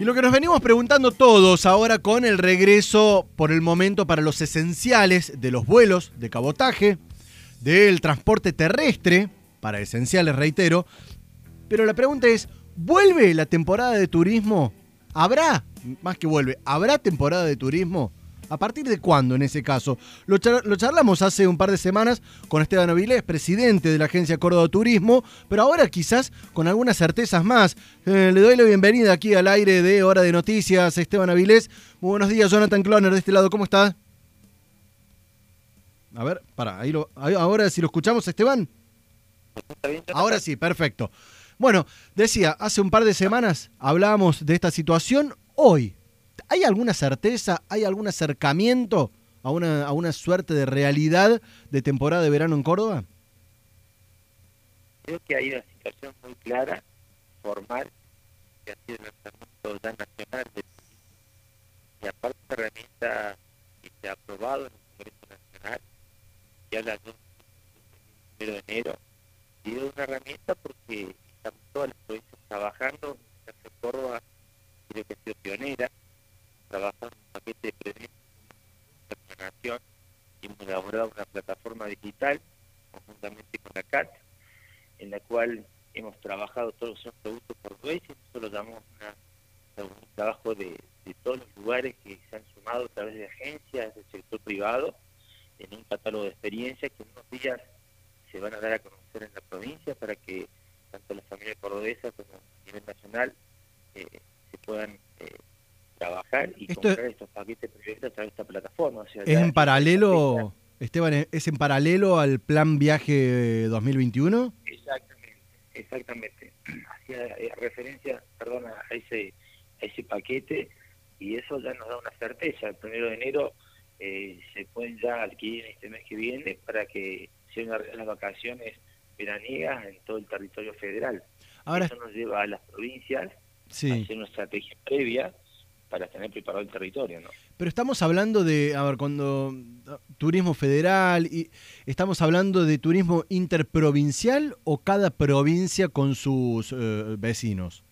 Y lo que nos venimos preguntando todos ahora con el regreso por el momento para los esenciales de los vuelos de cabotaje, del transporte terrestre, para esenciales reitero, pero la pregunta es, ¿vuelve la temporada de turismo? ¿Habrá, más que vuelve, ¿habrá temporada de turismo? ¿A partir de cuándo en ese caso? Lo, charlamos hace un par de semanas con Esteban Avilés, presidente de la Agencia Córdoba Turismo, pero ahora quizás con algunas certezas más. Eh, le doy la bienvenida aquí al aire de Hora de Noticias, Esteban Avilés. Muy buenos días, Jonathan Cloner, de este lado, ¿cómo está? A ver, para, ahí ahora si lo escuchamos, Esteban. Ahora sí, perfecto. Bueno, decía, hace un par de semanas hablábamos de esta situación. Hoy, ¿Hay alguna certeza, hay algún acercamiento a una, a una suerte de realidad de temporada de verano en Córdoba? Creo que hay una situación muy clara, formal, que ha sido el lanzamiento ya nacional de y aparte de herramienta que se ha aprobado en el Congreso Nacional, que habla de un de enero, y es una herramienta porque estamos todas las provincias trabajando, en Córdoba creo que ha sido pionera, trabajando en un paquete de prevención y hemos elaborado una plataforma digital conjuntamente con la CAT, en la cual hemos trabajado todos los productos portugueses, nosotros llamamos un trabajo de, todos los lugares que se han sumado a través de agencias del sector privado en un catálogo de experiencias que en unos días se van a dar a conocer en la provincia para que tanto la familia cordobesa como a nivel nacional eh, se puedan eh, y comprar estos paquetes proyectos a través de esta plataforma. ¿Es en paralelo, Esteban, es en paralelo al plan viaje 2021? Exactamente, exactamente. Hacía eh, referencia, perdón, a ese, a ese paquete y eso ya nos da una certeza. El primero de enero eh, se pueden ya adquirir este mes que viene para que sean las vacaciones veraniegas en todo el territorio federal. Ahora, eso nos lleva a las provincias a hacer una estrategia previa para tener preparado el territorio, ¿no? Pero estamos hablando de, a ver, cuando turismo federal y estamos hablando de turismo interprovincial o cada provincia con sus eh, vecinos.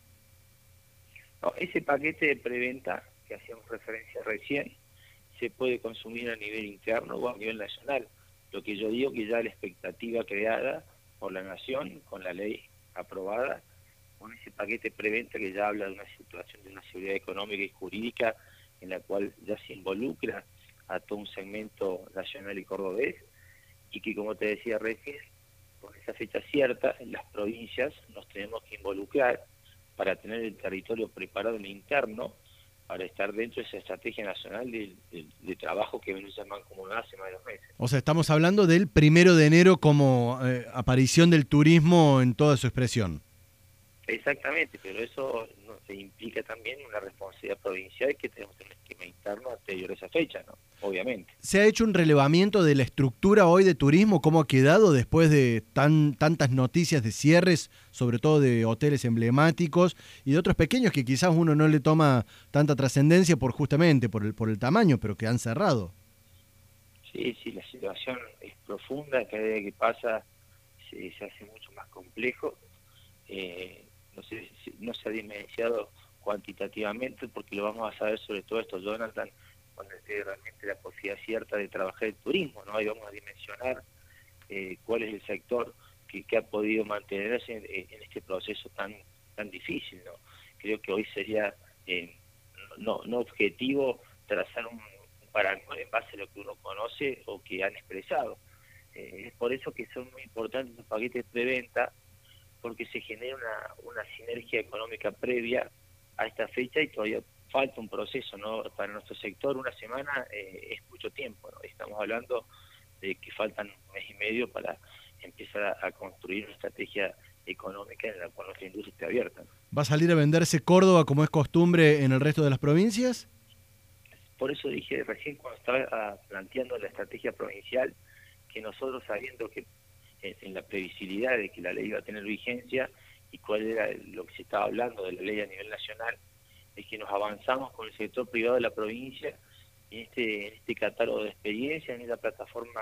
ese paquete de preventa que hacíamos referencia recién se puede consumir a nivel interno o a nivel nacional. Lo que yo digo que ya la expectativa creada por la nación con la ley aprobada con ese paquete preventa que ya habla de una situación de una seguridad económica y jurídica en la cual ya se involucra a todo un segmento nacional y cordobés y que como te decía recién, con esa fecha cierta, en las provincias nos tenemos que involucrar para tener el territorio preparado en interno para estar dentro de esa estrategia nacional de, trabajo que como mancomunada hace más de dos meses. O sea, estamos hablando del primero de enero como eh, aparición del turismo en toda su expresión. Exactamente, pero eso no, se implica también una responsabilidad provincial que tenemos que esquema interno anterior a esa fecha, ¿no? Obviamente. ¿Se ha hecho un relevamiento de la estructura hoy de turismo? ¿Cómo ha quedado después de tan, tantas noticias de cierres, sobre todo de hoteles emblemáticos y de otros pequeños que quizás uno no le toma tanta trascendencia por justamente por el, por el tamaño, pero que han cerrado? Sí, sí, la situación es profunda, cada día que pasa se, se hace mucho más complejo. Eh, no se, no se ha dimensionado cuantitativamente porque lo vamos a saber sobre todo esto, Jonathan, cuando esté realmente la posibilidad cierta de trabajar el turismo, ¿no? Ahí vamos a dimensionar eh, cuál es el sector que, ha podido mantenerse en, este proceso tan tan difícil, ¿no? Creo que hoy sería eh, no, no objetivo trazar un, un en base a lo que uno conoce o que han expresado. Eh, es por eso que son muy importantes los paquetes de venta porque se genera una, una sinergia económica previa a esta fecha y todavía falta un proceso, ¿no? Para nuestro sector una semana eh, es mucho tiempo, ¿no? Estamos hablando de que faltan un mes y medio para empezar a, construir una estrategia económica en la cual nuestra industria esté abierta. ¿Va a salir a venderse Córdoba como es costumbre en el resto de las provincias? Por eso dije recién cuando estaba ah, planteando la estrategia provincial que nosotros sabiendo que en la previsibilidad de que la ley iba a tener vigencia y cuál era lo que se estaba hablando de la ley a nivel nacional, es que nos avanzamos con el sector privado de la provincia en este, en este catálogo de experiencias, en esta plataforma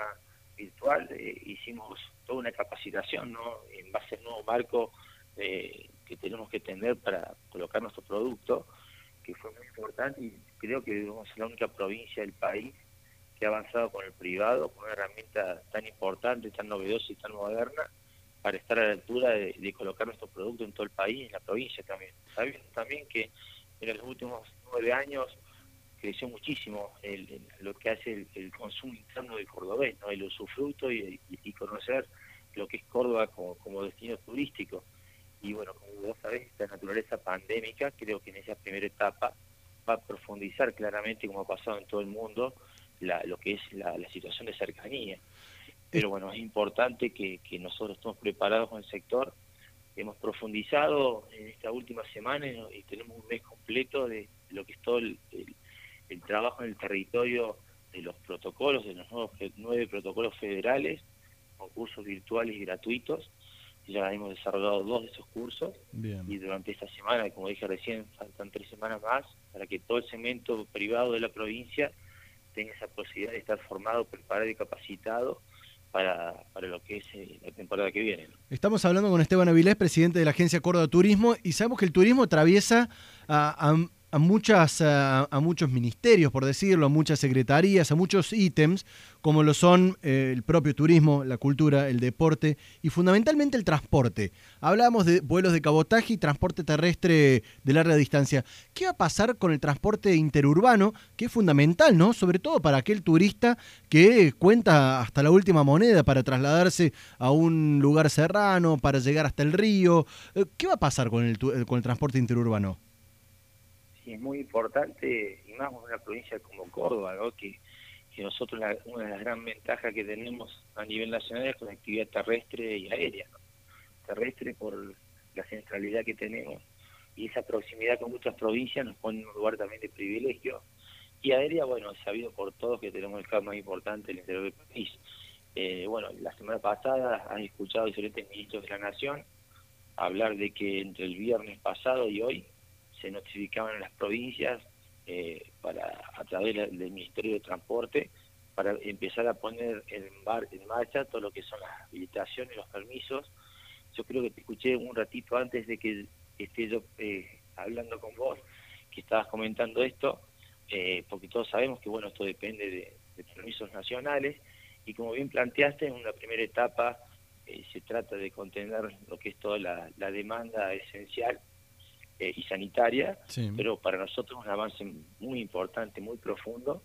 virtual, eh, hicimos toda una capacitación ¿no? en base al nuevo marco eh, que tenemos que tener para colocar nuestro producto que fue muy importante y creo que debemos ser la única provincia del país que ha avanzado con el privado, con una herramienta tan importante, tan novedosa y tan moderna, para estar a la altura de, colocar nuestros productos en todo el país y en la provincia también. Sabiendo también que en los últimos nueve años creció muchísimo lo que hace el, consumo interno del cordobés, ¿no? el usufructo y, y, conocer lo que es Córdoba como, destino turístico. Y bueno, como vos sabés, esta naturaleza pandémica creo que en esa primera etapa va a profundizar claramente, como ha pasado en todo el mundo, lo que es la, situación de cercanía. Pero bueno, es importante que, nosotros estemos preparados con el sector. Hemos profundizado en esta última semana y tenemos un mes completo de lo que es todo el, trabajo en el territorio de los protocolos, de los nuevos nueve protocolos federales, con cursos virtuales y gratuitos. Ya hemos desarrollado dos de esos cursos y durante esta semana, como dije recién, faltan tres semanas más para que todo el segmento privado de la provincia tenga esa posibilidad de estar formado, preparado y capacitado para, para lo que es eh, la temporada que viene. Estamos hablando con Esteban Avilés, presidente de la Agencia Córdoba Turismo, y sabemos que el turismo atraviesa a, a a, muchas, a, muchos ministerios, por decirlo, a muchas secretarías, a muchos ítems, como lo son eh, el propio turismo, la cultura, el deporte y fundamentalmente el transporte. Hablábamos de vuelos de cabotaje y transporte terrestre de larga distancia. ¿Qué va a pasar con el transporte interurbano, que es fundamental, ¿no? Sobre todo para aquel turista que cuenta hasta la última moneda para trasladarse a un lugar serrano, para llegar hasta el río. Eh, ¿Qué va a pasar con el, con el transporte interurbano? Es muy importante, y más una provincia como Córdoba, que, nosotros una de las grandes ventajas que tenemos a nivel nacional es conectividad terrestre y aérea. Terrestre por la centralidad que tenemos y esa proximidad con muchas provincias nos pone en un lugar también de privilegio. Y aérea, bueno, es sabido por todos que tenemos el caso más importante del interior del país. Eh, bueno, la semana pasada han escuchado diferentes ministros de la Nación hablar de que entre el viernes pasado y hoy se notificaban en las provincias eh, para a través del Ministerio de Transporte para empezar a poner en, en marcha todo lo que son las habilitaciones, los permisos. Yo creo que te escuché un ratito antes de que esté yo eh, hablando con vos, que estabas comentando esto, eh, porque todos sabemos que bueno esto depende de, permisos nacionales y como bien planteaste, en una primera etapa se trata de contener lo que es toda la demanda esencial eh, y sanitaria, pero para nosotros es un avance muy importante, muy profundo,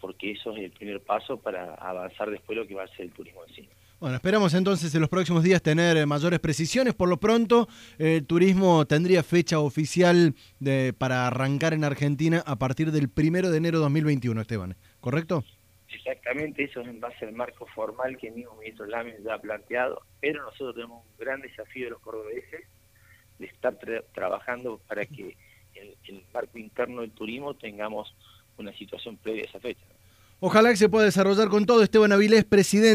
porque eso es el primer paso para avanzar después lo que va a ser el turismo en sí. Bueno, esperamos entonces en los próximos días tener eh, mayores precisiones. Por lo pronto, el turismo tendría fecha oficial de, para arrancar en Argentina a partir del primero de enero de 2021, Esteban. ¿Correcto? Exactamente, eso es en base al marco formal que el mismo ministro Lames ya ha planteado, pero nosotros tenemos un gran desafío de los cordobeses, de estar trabajando para que en, el marco interno del turismo tengamos una situación previa a esa fecha. Ojalá que se pueda desarrollar con todo. Esteban Avilés, presidente.